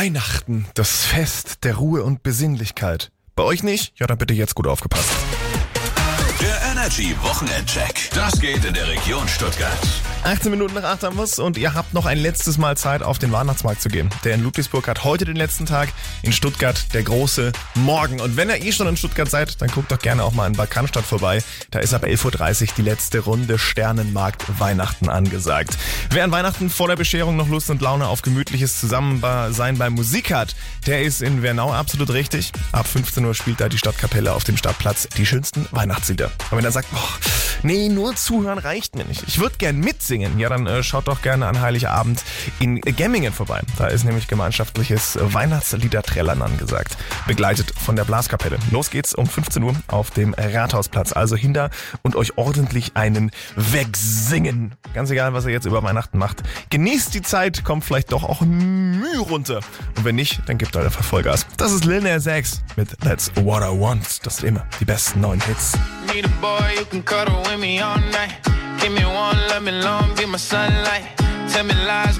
Weihnachten, das Fest der Ruhe und Besinnlichkeit. Bei euch nicht? Ja, dann bitte jetzt gut aufgepasst. Der Energy Wochenendcheck. Das geht in der Region Stuttgart. 18 Minuten nach 8 haben wir's und ihr habt noch ein letztes Mal Zeit, auf den Weihnachtsmarkt zu gehen. Der in Ludwigsburg hat heute den letzten Tag, in Stuttgart der große Morgen. Und wenn ihr eh schon in Stuttgart seid, dann guckt doch gerne auch mal in Bad Cannstatt vorbei. Da ist ab 11.30 Uhr die letzte Runde Sternenmarkt Weihnachten angesagt. Wer an Weihnachten vor der Bescherung noch Lust und Laune auf gemütliches Zusammensein bei Musik hat, der ist in Wernau absolut richtig. Ab 15 Uhr spielt da die Stadtkapelle auf dem Stadtplatz die schönsten Weihnachtslieder. Und wenn er sagt, boah, nee, nur zuhören reicht mir nicht. Ich würde gern mitsingen. Ja, dann äh, schaut doch gerne an Heiligabend in Gemmingen vorbei. Da ist nämlich gemeinschaftliches Weihnachtsliederträllern angesagt. Begleitet von der Blaskapelle. Los geht's um 15 Uhr auf dem Rathausplatz. Also hinter und euch ordentlich einen wegsingen. Ganz egal, was ihr jetzt über Weihnachten macht. Genießt die Zeit, kommt vielleicht doch auch Mühe runter. Und wenn nicht, dann gebt eure Vollgas. Das ist Lil Nas X mit That's What I Want. Das sind immer die besten neuen Hits. Need a boy who can cuddle with me all night. Give me one, let me long, be my sunlight. Tell me lies.